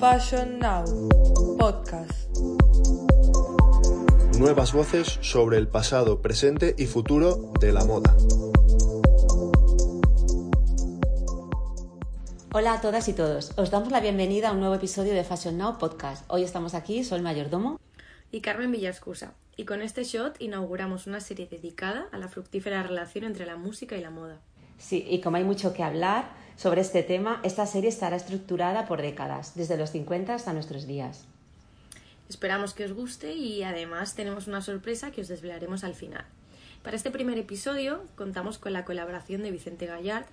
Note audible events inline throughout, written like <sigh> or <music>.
Fashion Now Podcast. Nuevas voces sobre el pasado, presente y futuro de la moda. Hola a todas y todos. Os damos la bienvenida a un nuevo episodio de Fashion Now Podcast. Hoy estamos aquí, Sol Mayordomo y Carmen Villascusa. Y con este shot inauguramos una serie dedicada a la fructífera relación entre la música y la moda. Sí, y como hay mucho que hablar sobre este tema, esta serie estará estructurada por décadas, desde los 50 hasta nuestros días. Esperamos que os guste y además tenemos una sorpresa que os desvelaremos al final. Para este primer episodio contamos con la colaboración de Vicente Gallard,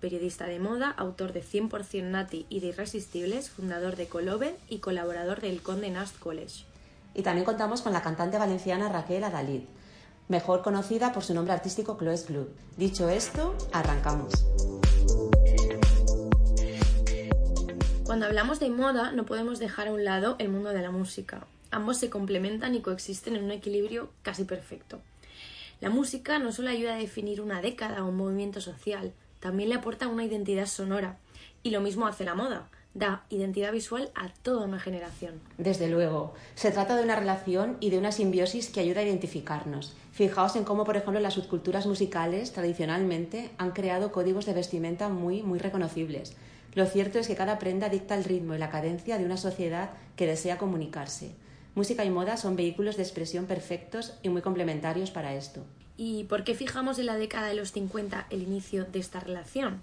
periodista de moda, autor de 100% Nati y de Irresistibles, fundador de Coloven y colaborador del Conde Nast College. Y también contamos con la cantante valenciana Raquel Adalid, mejor conocida por su nombre artístico Chloe's Club. Dicho esto, arrancamos. Cuando hablamos de moda no podemos dejar a un lado el mundo de la música. Ambos se complementan y coexisten en un equilibrio casi perfecto. La música no solo ayuda a definir una década o un movimiento social, también le aporta una identidad sonora. Y lo mismo hace la moda da identidad visual a toda una generación. Desde luego, se trata de una relación y de una simbiosis que ayuda a identificarnos. Fijaos en cómo, por ejemplo, las subculturas musicales tradicionalmente han creado códigos de vestimenta muy, muy reconocibles. Lo cierto es que cada prenda dicta el ritmo y la cadencia de una sociedad que desea comunicarse. Música y moda son vehículos de expresión perfectos y muy complementarios para esto. ¿Y por qué fijamos en la década de los 50 el inicio de esta relación?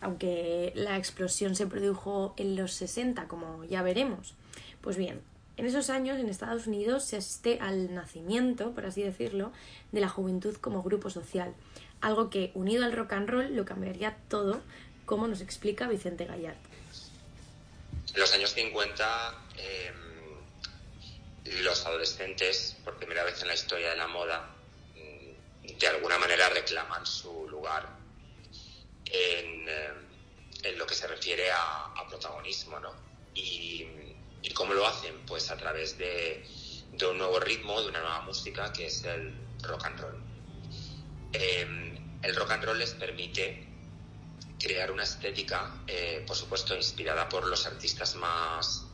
Aunque la explosión se produjo en los 60, como ya veremos. Pues bien, en esos años en Estados Unidos se asiste al nacimiento, por así decirlo, de la juventud como grupo social, algo que, unido al rock and roll, lo cambiaría todo, como nos explica Vicente Gallard. En los años 50, em, los adolescentes, por primera vez en la historia de la moda, mm, de alguna manera reclaman su lugar eh, en, lo que se refiere a, protagonismo, ¿no? Y, cómo lo hacen? Pues a través de, un nuevo ritmo, de una nueva música, que es el rock and roll. Em, el rock and roll les permite crear una estética, eh, por supuesto, inspirada por los artistas más,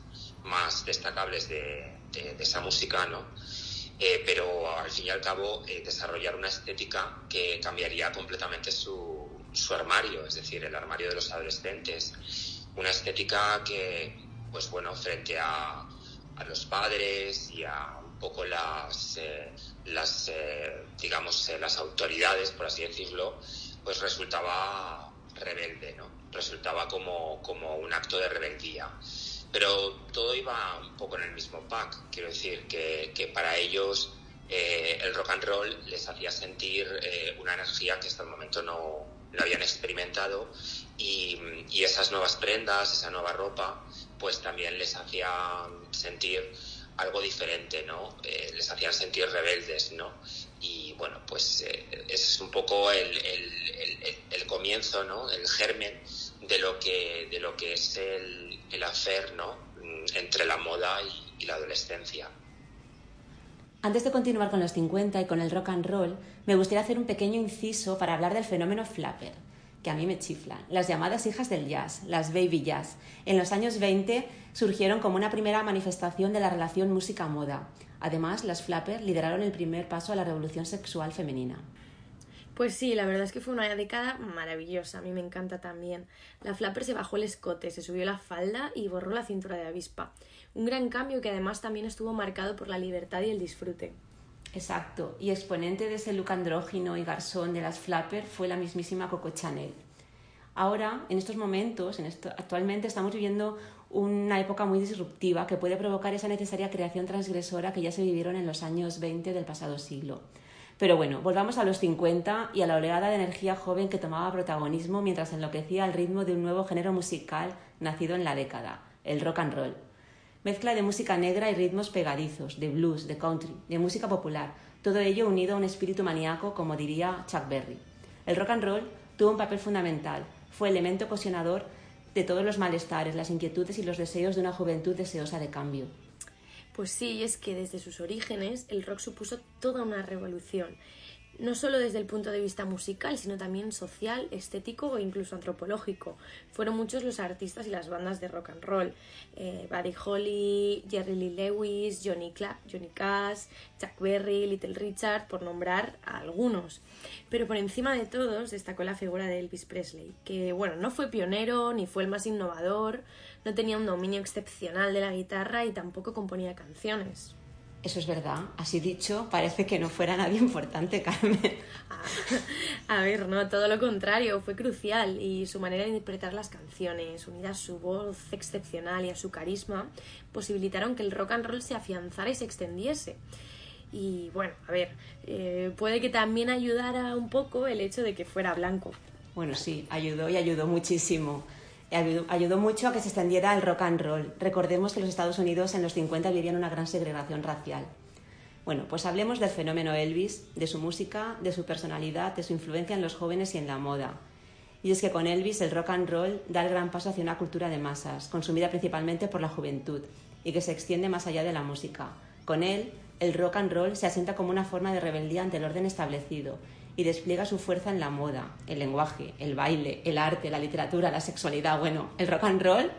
más destacables de, esa música, ¿no? Eh, pero al fin y al cabo desarrollar una estética que cambiaría completamente su, su armario, es decir, el armario de los adolescentes. Una estética que, pues bueno, frente a, los padres y a un poco las, eh, las eh, digamos, eh, las autoridades, por así decirlo, pues resultaba rebelde, ¿no? Resultaba como, como un acto de rebeldía. Pero todo iba un poco en el mismo pack, quiero decir, que, que para ellos el rock and roll les hacía sentir una energía que hasta el momento no, lo habían experimentado y, esas nuevas prendas, esa nueva ropa, pues también les hacían sentir algo diferente, ¿no? Eh, les hacían sentir rebeldes, ¿no? Y bueno, pues eh, es un poco el, el, comienzo, ¿no? El germen de lo que, de lo que es el, el hacer, ¿no? Entre la moda y, y la adolescencia. Antes de continuar con los 50 y con el rock and roll, me gustaría hacer un pequeño inciso para hablar del fenómeno flapper, que a mí me chiflan. Las llamadas hijas del jazz, las baby jazz, en los años 20 surgieron como una primera manifestación de la relación música-moda. Además, las flapper lideraron el primer paso a la revolución sexual femenina. Pues sí, la verdad es que fue una década maravillosa, a mí me encanta también. La flapper se bajó el escote, se subió la falda y borró la cintura de avispa. Un gran cambio que además también estuvo marcado por la libertad y el disfrute. Exacto, y exponente de ese look andrógino y garzón de las flapper fue la mismísima Coco Chanel. Ahora, en estos momentos, en actualmente estamos viviendo una época muy disruptiva que puede provocar esa necesaria creación transgresora que ya se vivieron en los años 20 del pasado siglo. Pero bueno, volvamos a los 50 y a la oleada de energía joven que tomaba protagonismo mientras enloquecía al ritmo de un nuevo género musical nacido en la década, el rock and roll. Mezcla de música negra y ritmos pegadizos, de blues, de country, de música popular, todo ello unido a un espíritu maníaco, como diría Chuck Berry. El rock and roll tuvo un papel fundamental, fue elemento ocasionador de todos los malestares, las inquietudes y los deseos de una juventud deseosa de cambio. Pues sí, es que desde sus orígenes el rock supuso toda una revolución. No solo desde el punto de vista musical, sino también social, estético e incluso antropológico. Fueron muchos los artistas y las bandas de rock and roll. Eh, Buddy Holly, Jerry Lee Lewis, Johnny, Johnny Cash, Chuck Berry, Little Richard, por nombrar a algunos. Pero por encima de todos destacó la figura de Elvis Presley, que bueno, no fue pionero ni fue el más innovador, no tenía un dominio excepcional de la guitarra y tampoco componía canciones. Eso es verdad. Así dicho, parece que no fuera nadie <laughs> importante, Carmen. <laughs> A ver, no, todo lo contrario, fue crucial y su manera de interpretar las canciones, unida a su voz excepcional y a su carisma, posibilitaron que el rock and roll se afianzara y se extendiese. Y bueno, a ver, eh, puede que también ayudara un poco el hecho de que fuera blanco. Bueno, sí, ayudó y ayudó muchísimo ayudó, mucho a que se extendiera el rock and roll. Recordemos que los Estados Unidos en los 50 vivían una gran segregación racial. Bueno, pues hablemos del fenómeno Elvis, de su música, de su personalidad, de su influencia en los jóvenes y en la moda. Y es que con Elvis el rock and roll da el gran paso hacia una cultura de masas, consumida principalmente por la juventud, y que se extiende más allá de la música. Con él, el rock and roll se asienta como una forma de rebeldía ante el orden establecido y despliega su fuerza en la moda, el lenguaje, el baile, el arte, la literatura, la sexualidad. Bueno, el rock and roll,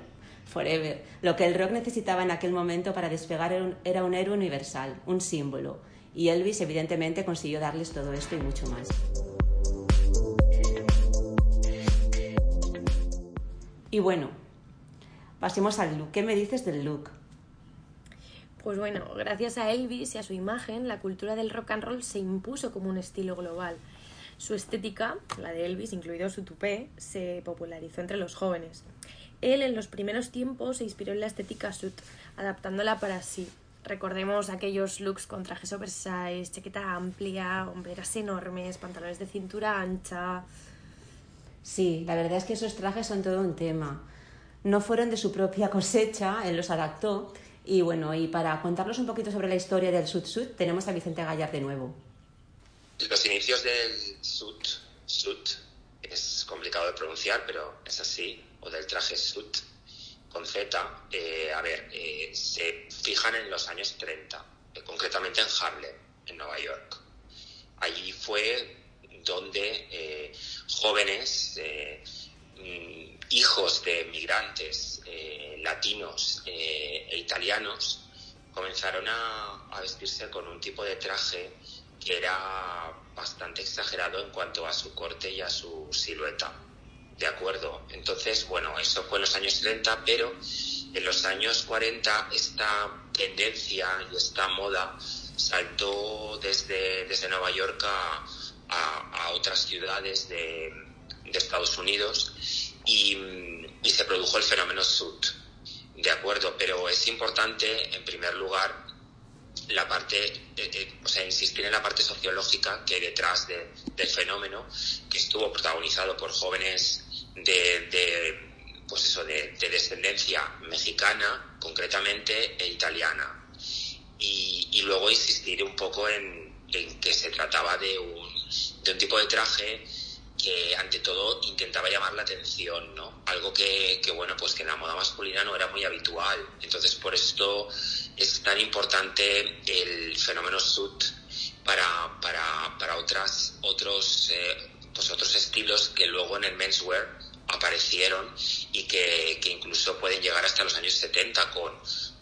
forever. Lo que el rock necesitaba en aquel momento para despegar era un, héroe universal, un símbolo. Y Elvis evidentemente consiguió darles todo esto y mucho más. Y bueno, pasemos al look. ¿Qué me dices del look? Pues bueno, gracias a Elvis y a su imagen, la cultura del rock and roll se impuso como un estilo global. Su estética, la de Elvis, incluido su tupé, se popularizó entre los jóvenes. Él en los primeros tiempos se inspiró en la estética suit, adaptándola para sí. Recordemos aquellos looks con trajes oversize, chaqueta amplia, hombreras enormes, pantalones de cintura ancha. Sí, la verdad es que esos trajes son todo un tema. No fueron de su propia cosecha, él los adaptó, y bueno, y para contarnos un poquito sobre la historia del Sud Sud, tenemos a Vicente Gallar de nuevo. Los inicios del Sud Sud es complicado de pronunciar, pero es así, o del traje Sud con Z, eh, a ver, eh, se fijan en los años 30, eh, concretamente en Harlem, en Nueva York. Allí fue donde jóvenes hijos de migrantes eh, latinos eh, e italianos comenzaron a, vestirse con un tipo de traje que era bastante exagerado en cuanto a su corte y a su silueta. ¿De acuerdo? Entonces, bueno, eso fue en los años 30, pero en los años 40 esta tendencia y esta moda saltó desde, desde Nueva York a, a, a otras ciudades de, de Estados Unidos y, se produjo el fenómeno SUT. De acuerdo, pero es importante, en primer lugar, la parte, o sea, insistir en la parte sociológica que detrás del fenómeno, que estuvo protagonizado por jóvenes de, pues eso, de, descendencia mexicana, concretamente, e italiana. Y, luego insistir un poco en, en que se trataba de un, de un tipo de traje que ante todo intentaba llamar la atención, ¿no? Algo que, que, bueno, pues que en la moda masculina no era muy habitual. Entonces, por esto es tan importante el fenómeno suit para, para, para otras, otros, eh, pues otros estilos que luego en el menswear aparecieron y que, que incluso pueden llegar hasta los años 70 con,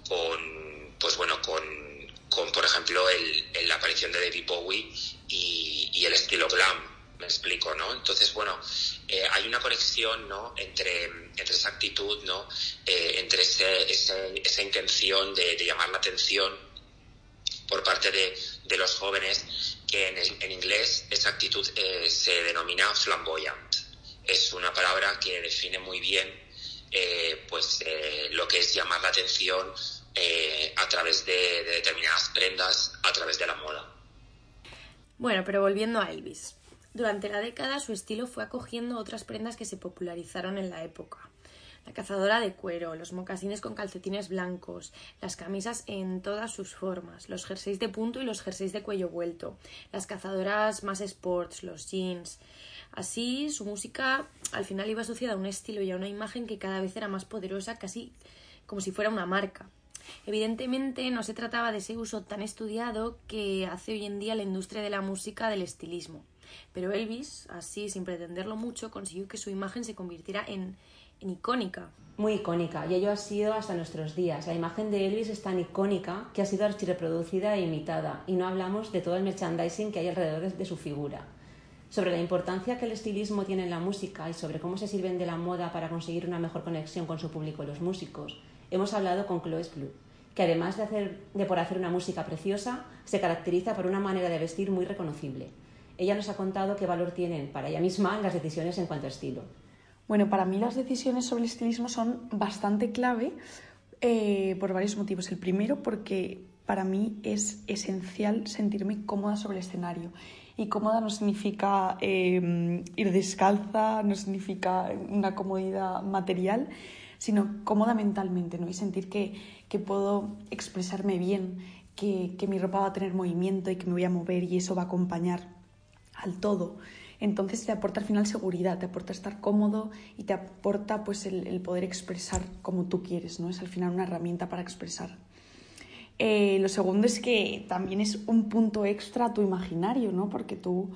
con pues bueno, con, con por ejemplo, el, la aparición de David Bowie y el estilo glam me explico, ¿no? Entonces, bueno, eh, hay una conexión, ¿no? Entre, entre esa actitud, ¿no? Eh, entre ese, esa intención de, llamar la atención por parte de, de los jóvenes, que en, inglés esa actitud eh, se denomina flamboyant. Es una palabra que define muy bien pues lo que es llamar la atención a través de determinadas prendas, a través de la moda. Bueno, pero volviendo a Elvis. Durante la década su estilo fue acogiendo otras prendas que se popularizaron en la época. La cazadora de cuero, los mocasines con calcetines blancos, las camisas en todas sus formas, los jerseys de punto y los jerseys de cuello vuelto, las cazadoras más sports, los jeans. Así, su música al final iba asociada a un estilo y a una imagen que cada vez era más poderosa, casi como si fuera una marca. Evidentemente no se trataba de ese uso tan estudiado que hace hoy en día la industria de la música del estilismo. Pero Elvis, así sin pretenderlo mucho, consiguió que su imagen se convirtiera en, icónica. Muy icónica, y ello ha sido hasta nuestros días. La imagen de Elvis es tan icónica que ha sido archireproducida e imitada, y no hablamos de todo el merchandising que hay alrededor de su figura. Sobre la importancia que el estilismo tiene en la música y sobre cómo se sirven de la moda para conseguir una mejor conexión con su público los músicos, hemos hablado con Chloe Blue, que además de, de por hacer una música preciosa, se caracteriza por una manera de vestir muy reconocible. Ella nos ha contado qué valor tienen para ella misma las decisiones en cuanto a estilo. Bueno, para mí las decisiones sobre el estilismo son bastante clave eh, por varios motivos. El primero, porque para mí es esencial sentirme cómoda sobre el escenario. Y cómoda no significa eh, ir descalza, no significa una comodidad material, sino cómoda mentalmente, ¿no? Y sentir que, que puedo expresarme bien, que, que mi ropa va a tener movimiento y que me voy a mover y eso va a acompañar al todo. Entonces te aporta al final seguridad, te aporta estar cómodo y te aporta pues el, poder expresar como tú quieres, ¿no? Es al final una herramienta para expresar. Eh, lo segundo es que también es un punto extra a tu imaginario, ¿no? Porque tú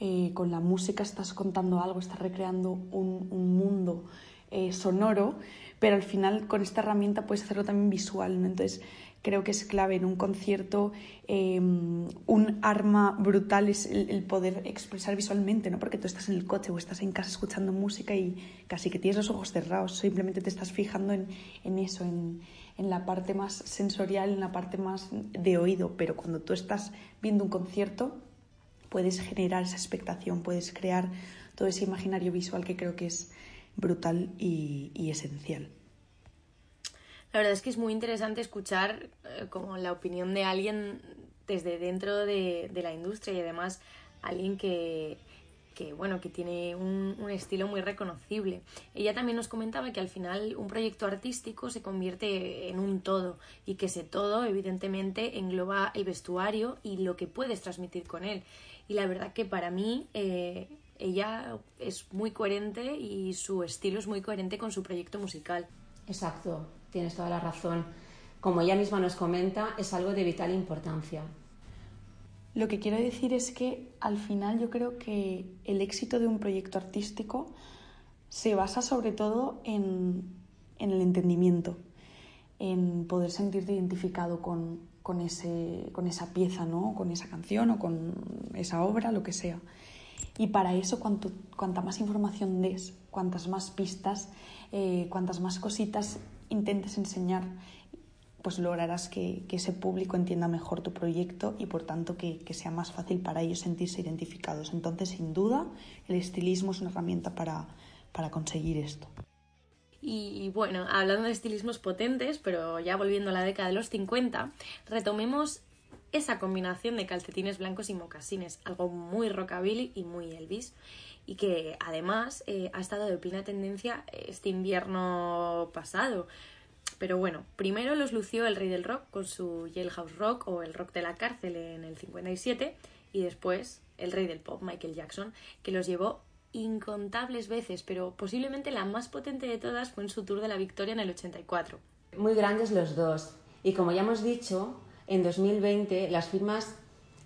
eh, con la música estás contando algo, estás recreando un, mundo eh, sonoro, pero al final con esta herramienta puedes hacerlo también visual, ¿no? Entonces creo que es clave en un concierto. Em, un arma brutal es el, poder expresar visualmente, ¿no? Porque tú estás en el coche o estás en casa escuchando música y casi que tienes los ojos cerrados, simplemente te estás fijando en, en eso, en, en la parte más sensorial, en la parte más de oído. Pero cuando tú estás viendo un concierto, puedes generar esa expectación, puedes crear todo ese imaginario visual que creo que es brutal y, y esencial. La verdad es que es muy interesante escuchar eh, como la opinión de alguien desde dentro de, la industria y además alguien que, que bueno, que tiene un, un, estilo muy reconocible. Ella también nos comentaba que al final un proyecto artístico se convierte en un todo y que ese todo evidentemente engloba el vestuario y lo que puedes transmitir con él. Y la verdad que para mí eh, ella es muy coherente y su estilo es muy coherente con su proyecto musical. Exacto, tienes toda la razón. Como ella misma nos comenta, es algo de vital importancia. Lo que quiero decir es que al final yo creo que el éxito de un proyecto artístico se basa sobre todo en, el entendimiento, en poder sentirte identificado con, esa pieza, ¿no? con esa canción o con esa obra, lo que sea. Y para eso, cuanto, cuanta más información des, cuantas más pistas, eh, cuantas más cositas intentes enseñar, pues lograrás que, ese público entienda mejor tu proyecto y por tanto que, sea más fácil para ellos sentirse identificados. Entonces, sin duda, el estilismo es una herramienta para, para conseguir esto. Y bueno, hablando de estilismos potentes, pero ya volviendo a la década de los 50, retomemos esa combinación de calcetines blancos y mocasines, algo muy rockabilly y muy Elvis y que además eh, ha estado de plena tendencia este invierno pasado. Pero bueno, primero los lució el rey del rock con su Jailhouse Rock o el rock de la cárcel en el 57 y después el rey del pop, Michael Jackson, que los llevó incontables veces, pero posiblemente la más potente de todas fue en su Tour de la Victoria en el 84. Muy grandes los dos. Y como ya hemos dicho, en 2020 las firmas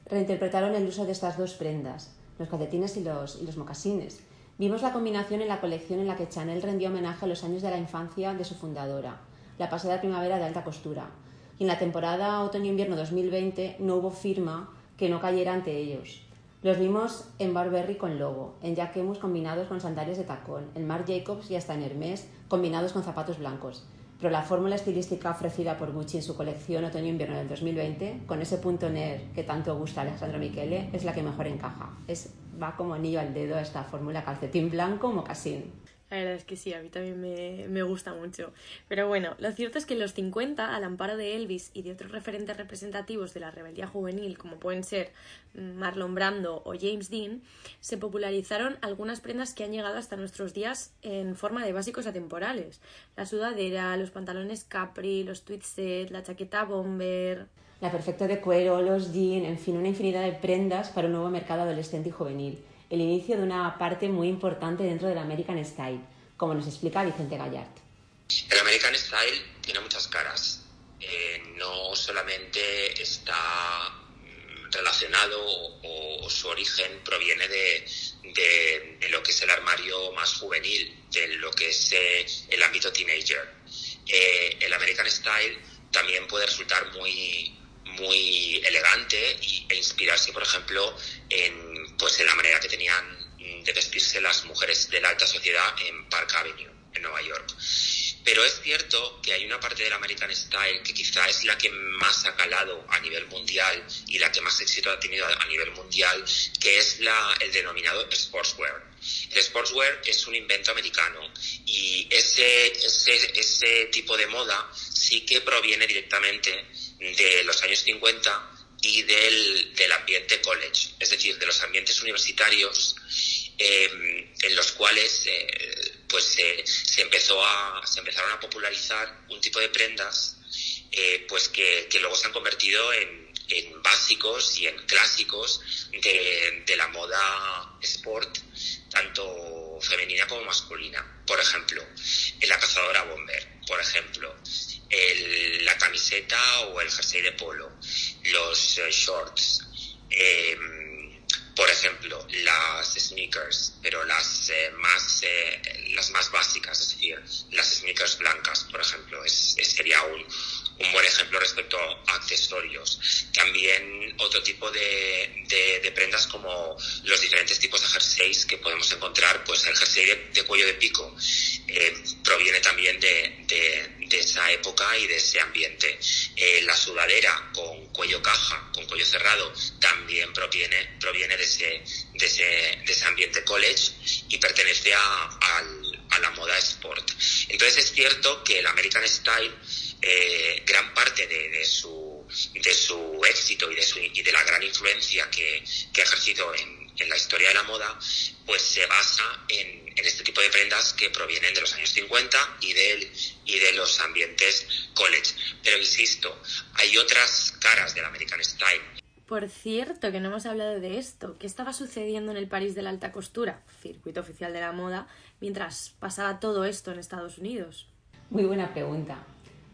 reinterpretaron el uso de estas dos prendas los calcetines y los, mocasines. Vimos la combinación en la colección en la que Chanel rendió homenaje a los años de la infancia de su fundadora, la pasada primavera de alta costura. Y en la temporada otoño-invierno 2020 no hubo firma que no cayera ante ellos. Los vimos en Barberry con logo, en Jacquemus combinados con sandalias de tacón, en Marc Jacobs y hasta en Hermès combinados con zapatos blancos pero la fórmula estilística ofrecida por Gucci en su colección otoño-invierno del 2020, con ese punto NER que tanto gusta a Alessandro Michele, es la que mejor encaja. Es, va como anillo al dedo esta fórmula calcetín blanco mocasín. La verdad es que sí, a mí también me, me, gusta mucho. Pero bueno, lo cierto es que en los 50, al amparo de Elvis y de otros referentes representativos de la rebeldía juvenil, como pueden ser Marlon Brando o James Dean, se popularizaron algunas prendas que han llegado hasta nuestros días en forma de básicos atemporales. La sudadera, los pantalones capri, los tweed set, la chaqueta bomber... La perfecta de cuero, los jeans, en fin, una infinidad de prendas para un nuevo mercado adolescente y juvenil el inicio de una parte muy importante dentro del American Style, como nos explica Vicente Gallard. El American Style tiene muchas caras. eh, no solamente está mm, relacionado o, su origen proviene de, de, lo que es el armario más juvenil, de lo que es eh, el ámbito teenager. Eh, el American Style también puede resultar muy, muy elegante e inspirarse, por ejemplo, en, pues, en la manera que tenían de vestirse las mujeres de la alta sociedad en Park Avenue, en Nueva York. Pero es cierto que hay una parte del American Style que quizá es la que más ha calado a nivel mundial y la que más éxito ha tenido a nivel mundial, que es la, el denominado sportswear. El sportswear es un invento americano y ese, ese, ese tipo de moda sí que proviene directamente de los años 50 y del, del ambiente college, es decir, de los ambientes universitarios eh, en los cuales eh, pues se, empezó a, se empezaron a popularizar un tipo de prendas eh, pues que, luego se han convertido en, básicos y en clásicos de, la moda sport, tanto femenina como masculina. Por ejemplo, la cazadora bomber, por ejemplo, la camiseta o el jersey de polo, los eh, shorts. Eh, por ejemplo, las sneakers, pero las eh, más eh, las más básicas, es decir, las sneakers blancas, por ejemplo, es, sería un, un buen ejemplo respecto a accesorios. También otro tipo de, de, prendas como los diferentes tipos de jerseys que podemos encontrar, pues el jersey de, cuello de pico eh, proviene también de, esa época y de ese ambiente. Eh, la sudadera con cuello caja, con cuello cerrado, también proviene, proviene de, ese, de, ese, de ese ambiente college y pertenece a, a la moda sport. Entonces es cierto que el American Style eh, gran parte de, su, de su éxito y de, su, y de la gran influencia que, ha ejercido en, la historia de la moda, pues se basa en, este tipo de prendas que provienen de los años 50 y de, y de los ambientes college. Pero insisto, hay otras caras del American Style. Por cierto, que no hemos hablado de esto. ¿Qué estaba sucediendo en el París de la alta costura, circuito oficial de la moda, mientras pasaba todo esto en Estados Unidos? Muy buena pregunta.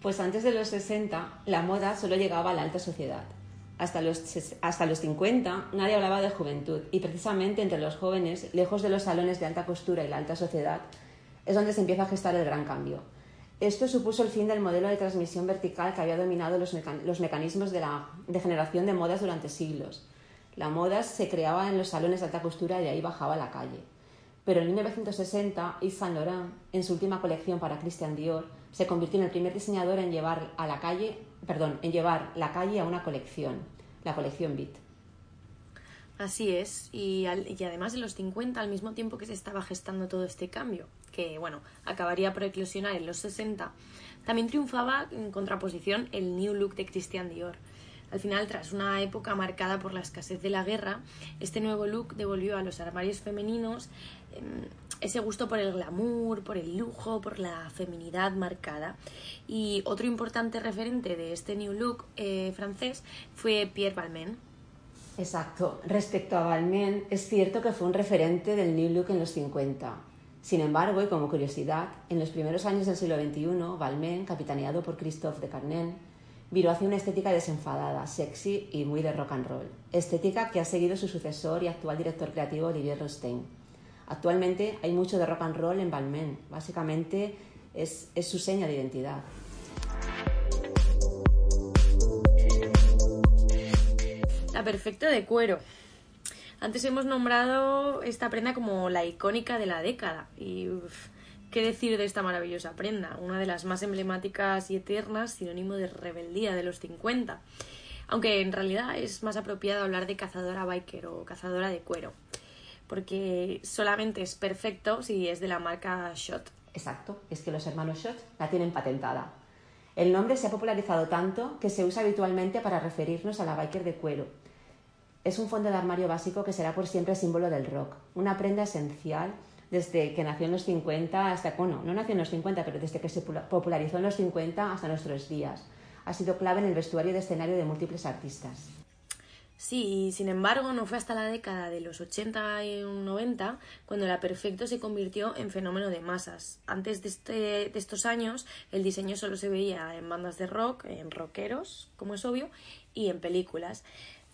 Pues antes de los 60 la moda solo llegaba a la alta sociedad. Hasta los, hasta los 50 nadie hablaba de juventud y precisamente entre los jóvenes, lejos de los salones de alta costura y la alta sociedad, es donde se empieza a gestar el gran cambio. Esto supuso el fin del modelo de transmisión vertical que había dominado los, los mecanismos de, la, de generación de modas durante siglos. La moda se creaba en los salones de alta costura y de ahí bajaba a la calle. Pero en 1960, Yves Saint Laurent, en su última colección para Christian Dior, se convirtió en el primer diseñador en llevar a la calle, perdón, en llevar la calle a una colección, la colección Beat. Así es, y, y, además en los 50, al mismo tiempo que se estaba gestando todo este cambio, que bueno, acabaría por eclosionar en los 60, también triunfaba en contraposición el New Look de Christian Dior. Al final, tras una época marcada por la escasez de la guerra, este nuevo look devolvió a los armarios femeninos em, ese gusto por el glamour, por el lujo, por la feminidad marcada. Y otro importante referente de este new look eh, francés fue Pierre Balmain. Exacto. Respecto a Balmain, es cierto que fue un referente del new look en los 50. Sin embargo, y como curiosidad, en los primeros años del siglo XXI, Balmain, capitaneado por Christophe de Carnen, viró hacia una estética desenfadada, sexy y muy de rock and roll. Estética que ha seguido su sucesor y actual director creativo Olivier Rostein. Actualmente hay mucho de rock and roll en Balmain. Básicamente es, su seña de identidad. La perfecta de cuero. Antes hemos nombrado esta prenda como la icónica de la década. Y qué decir de esta maravillosa prenda, una de las más emblemáticas y eternas, sinónimo de rebeldía de los 50. Aunque en realidad es más apropiado hablar de cazadora biker o cazadora de cuero porque solamente es perfecto si es de la marca Shot. Exacto, es que los hermanos Shot la tienen patentada. El nombre se ha popularizado tanto que se usa habitualmente para referirnos a la biker de cuero. Es un fondo de armario básico que será por siempre símbolo del rock, una prenda esencial desde que nació en los 50 hasta, bueno, no nació en los 50, pero desde que se popularizó en los 50 hasta nuestros días. Ha sido clave en el vestuario de escenario de múltiples artistas. Sí, sin embargo, no fue hasta la década de los 80 y 90 cuando la Perfecto se convirtió en fenómeno de masas. Antes de, este, de estos años, el diseño solo se veía en bandas de rock, en rockeros, como es obvio, y en películas.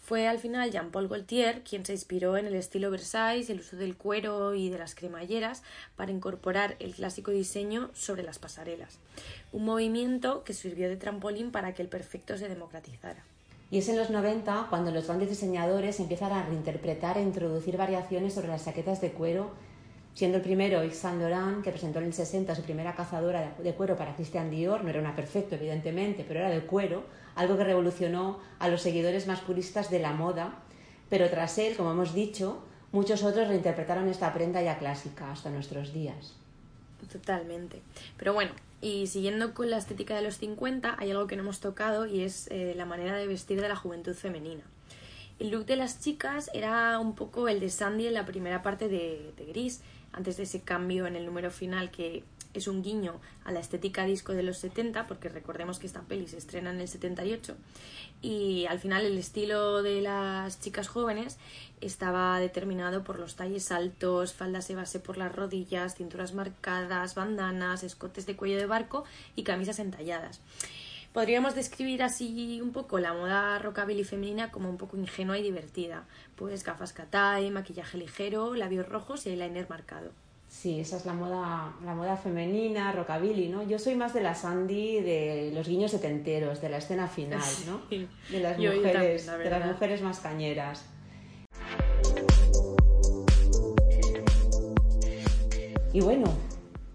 Fue al final Jean-Paul Gaultier quien se inspiró en el estilo Versailles, el uso del cuero y de las cremalleras para incorporar el clásico diseño sobre las pasarelas. Un movimiento que sirvió de trampolín para que el perfecto se democratizara. Y es en los 90 cuando los grandes diseñadores empiezan a reinterpretar e introducir variaciones sobre las chaquetas de cuero, siendo el primero Yves Saint Laurent, que presentó en el 60 su primera cazadora de cuero para Christian Dior, no era una perfecto evidentemente, pero era de cuero, algo que revolucionó a los seguidores más puristas de la moda, pero tras él, como hemos dicho, muchos otros reinterpretaron esta prenda ya clásica hasta nuestros días. Totalmente. Pero bueno, y siguiendo con la estética de los 50, hay algo que no hemos tocado y es eh, la manera de vestir de la juventud femenina. El look de las chicas era un poco el de Sandy en la primera parte de, de Gris, antes de ese cambio en el número final que es un guiño a la estética disco de los 70, porque recordemos que esta peli se estrena en el 78, y al final el estilo de las chicas jóvenes estaba determinado por los talles altos, faldas de base por las rodillas, cinturas marcadas, bandanas, escotes de cuello de barco y camisas entalladas. Podríamos describir así un poco la moda rockabilly femenina como un poco ingenua y divertida, pues gafas catay, maquillaje ligero, labios rojos y eyeliner marcado. Sí, esa es la moda, la moda femenina, rockabilly, ¿no? Yo soy más de la Sandy, de los guiños setenteros, de la escena final, ¿no? <laughs> De las mujeres, de las mujeres más cañeras. Y bueno,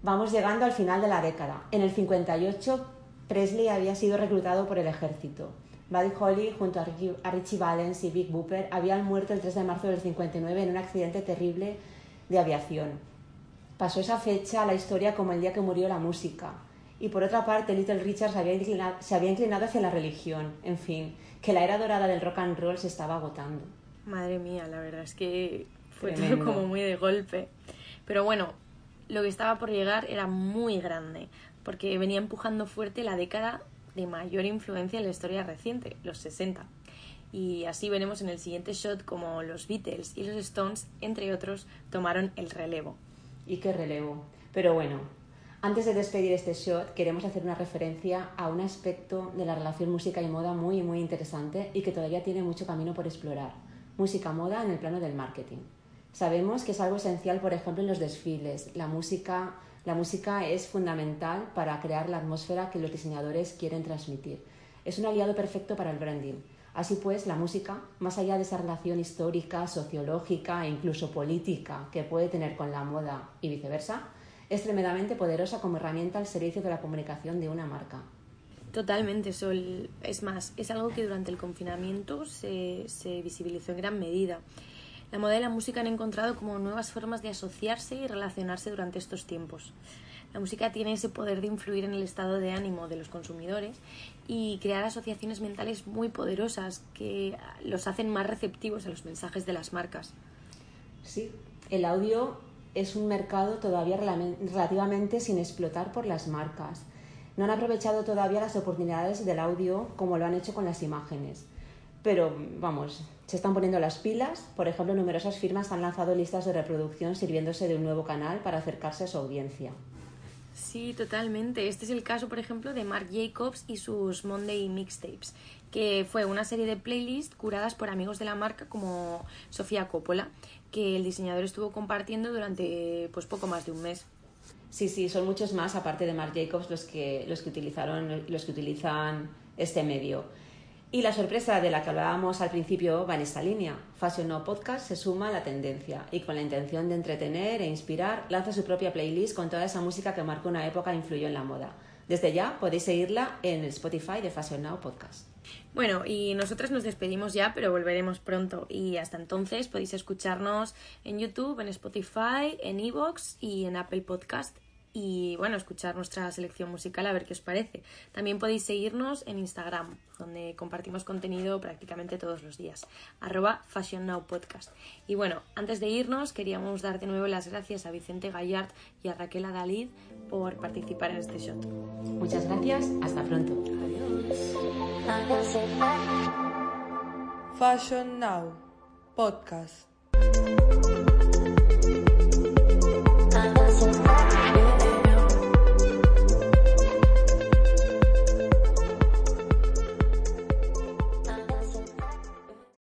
vamos llegando al final de la década. En el 58, Presley había sido reclutado por el ejército. Buddy Holly, junto a Richie Valens y Big Booper, habían muerto el 3 de marzo del 59 en un accidente terrible de aviación. Pasó esa fecha a la historia como el día que murió la música. Y por otra parte, Little Richard se había, inclinado, se había inclinado hacia la religión. En fin, que la era dorada del rock and roll se estaba agotando. Madre mía, la verdad es que fue todo como muy de golpe. Pero bueno, lo que estaba por llegar era muy grande, porque venía empujando fuerte la década de mayor influencia en la historia reciente, los 60. Y así veremos en el siguiente shot como los Beatles y los Stones, entre otros, tomaron el relevo. ¿Y qué relevo? Pero bueno, antes de despedir este shot, queremos hacer una referencia a un aspecto de la relación música y moda muy, muy interesante y que todavía tiene mucho camino por explorar. Música-moda en el plano del marketing. Sabemos que es algo esencial, por ejemplo, en los desfiles. La música, la música es fundamental para crear la atmósfera que los diseñadores quieren transmitir. Es un aliado perfecto para el branding. Así pues, la música, más allá de esa relación histórica, sociológica e incluso política que puede tener con la moda y viceversa, es tremendamente poderosa como herramienta al servicio de la comunicación de una marca. Totalmente, Sol. Es más, es algo que durante el confinamiento se, se visibilizó en gran medida. La moda y la música han encontrado como nuevas formas de asociarse y relacionarse durante estos tiempos. La música tiene ese poder de influir en el estado de ánimo de los consumidores y crear asociaciones mentales muy poderosas que los hacen más receptivos a los mensajes de las marcas. Sí, el audio es un mercado todavía relativamente sin explotar por las marcas. No han aprovechado todavía las oportunidades del audio como lo han hecho con las imágenes. Pero vamos, se están poniendo las pilas. Por ejemplo, numerosas firmas han lanzado listas de reproducción sirviéndose de un nuevo canal para acercarse a su audiencia. Sí, totalmente. Este es el caso, por ejemplo, de Marc Jacobs y sus Monday Mixtapes, que fue una serie de playlists curadas por amigos de la marca como Sofía Coppola, que el diseñador estuvo compartiendo durante pues poco más de un mes. Sí, sí, son muchos más, aparte de Marc Jacobs, los que, los que, utilizaron, los que utilizan este medio. Y la sorpresa de la que hablábamos al principio va en esta línea. Fashion Now Podcast se suma a la tendencia y con la intención de entretener e inspirar lanza su propia playlist con toda esa música que marcó una época e influyó en la moda. Desde ya podéis seguirla en el Spotify de Fashion Now Podcast. Bueno, y nosotras nos despedimos ya, pero volveremos pronto. Y hasta entonces podéis escucharnos en YouTube, en Spotify, en Evox y en Apple Podcast y bueno, escuchar nuestra selección musical a ver qué os parece. También podéis seguirnos en Instagram, donde compartimos contenido prácticamente todos los días, arroba Fashion Now Podcast. Y bueno, antes de irnos, queríamos dar de nuevo las gracias a Vicente Gallard y a Raquel Adalid por participar en este shot. Muchas gracias, hasta pronto. Fashion Now, podcast.